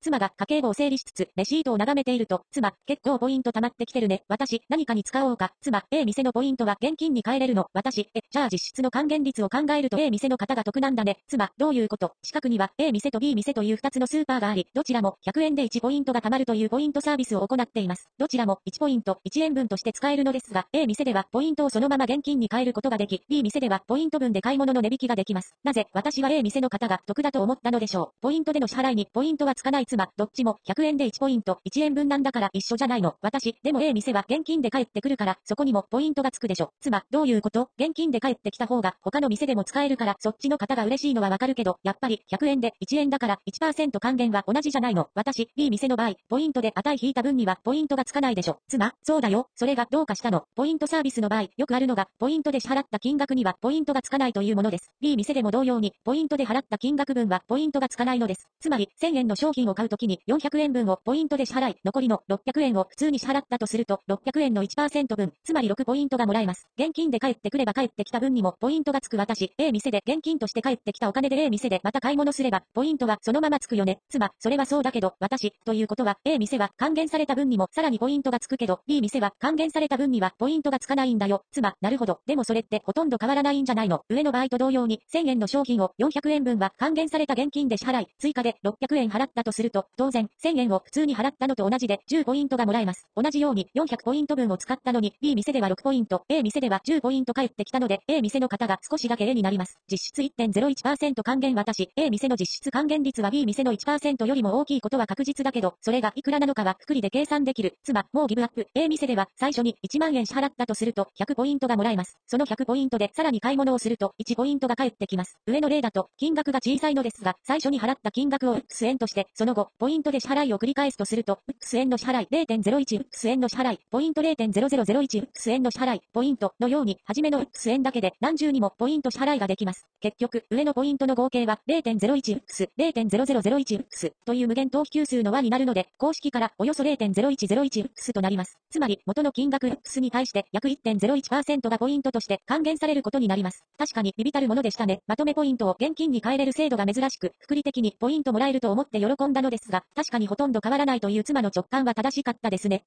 妻が家計簿を整理しつつ、レシートを眺めていると、妻、結構ポイント貯まってきてるね。私、何かに使おうか。妻、A 店のポイントは現金に変えれるの。私、え、じゃあ実質の還元率を考えると A 店の方が得なんだね。妻、どういうこと？近くには A 店と B 店という2つのスーパーがあり、どちらも100円で1ポイントが貯まるというポイントサービスを行っています。どちらも1ポイント1円分として使えるのですが、A 店ではポイントをそのまま現金に変えることができ、B 店ではポイント分で買い物の値引きができます。なぜ、私は A 店の方が得だと思ったのでしょう？ポイントでの支払いにポイントはつかない妻、どっちも100円で1ポイント1円分なんだから一緒じゃないの。私、でも A 店は現金で帰ってくるから、そこにもポイントがつくでしょ。妻、どういうこと？現金で帰ってきた方が他の店でも使えるから、そっちの方が嬉しいのはわかるけど、やっぱり100円で1円だから1%還元は同じじゃないの。私、B 店の場合、ポイントで値引いた分にはポイントがつかないでしょ。妻、そうだよ。それがどうかしたの。ポイントサービスの場合、よくあるのが、ポイントで支払った金額にはポイントがつかないというものです。B 店でも同様に、ポイントで払った金額分はポイントがつかないのです。つまり、1000円の商品を買うときに400円分をポイントで支払い、残りの600円を普通に支払ったとすると、600円の1%分、つまり6ポイントがもらえます。現金で帰ってくれば帰ってきた分にもポイントがつく私、A 店で現金として帰ってきたお金で A 店でまた買い物すれば、ポイントはそのままつくよね。妻、それはそうだけど、私、ということは、A 店は還元された分にもさらにポイントがつくけど、B 店は還元された分にはポイントがつかないんだよ。妻、なるほど。でもそれってほとんど変わらないんじゃないの。上の場合と同様に、1000円の商品を400円分は還元された現金で支払い、追加で600円払ったとすると、当然、1000円を普通に払ったのと同じで10ポイントがもらえます。同じように400ポイント分を使ったのに、B 店では6ポイント、A 店では10ポイント返ってきたので、A 店の方が少しだけ A になります。実質1.01%還元私、A 店の実質還元率は B 店の1%よりも大きいことは確実だけど、それがいくらなのかは複利で計算できる。妻、もうギブアップ。A 店では最初に1万円支払ったとすると100ポイントがもらえます。その100ポイントでさらに買い物をすると1ポイントが返ってきます。上の例だと金額が小さいのですが、最初に払った金額を X 円として、その後、ポイントで支払いを繰り返すとすると、X 円の支払い 0.01X 円の支払い、ポイント 0.0001X 円の支払い、ポイントのように、初めの X 円だけで何重にもポイント支払いができます。結局、上のポイントの合計は 0.01X、0.0001X という無限等比級数の和になるので、公式からおよそ 0.0101X となります。つまり、元の金額 X に対して約1.01%がポイントとして還元されることになります。確かにビビたるものでしたね。まとめポイントを現金に変えれる制度が珍しく、福利的にポイントもらえると思って喜んだののですが、確かにほとんど変わらないという妻の直感は正しかったですね。